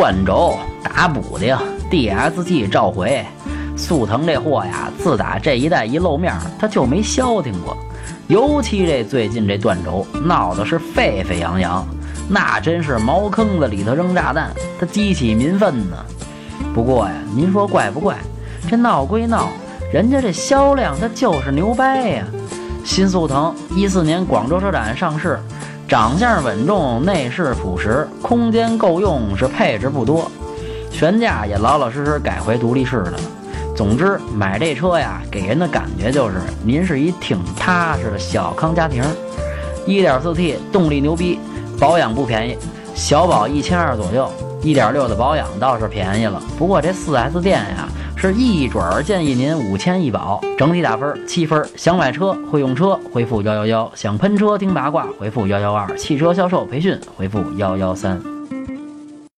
断轴、打补丁、DSG 召回，速腾这货呀，自打这一代一露面，他就没消停过。尤其这最近这断轴闹得是沸沸扬扬，那真是茅坑子里头扔炸弹，它激起民愤呢。不过呀，您说怪不怪？这闹归闹，人家这销量它就是牛掰呀。新速腾一四年广州车展上市。长相稳重，内饰朴实，空间够用，是配置不多，悬架也老老实实改回独立式的了。总之，买这车呀，给人的感觉就是您是一挺踏实的小康家庭。1.4T 动力牛逼，保养不便宜，小保一千二左右。1.6的保养倒是便宜了，不过这 4S 店呀。是一准儿建议您五千一保，整体打分七分。想买车会用车，回复幺幺幺；想喷车听八卦，回复幺幺二；汽车销售培训，回复幺幺三。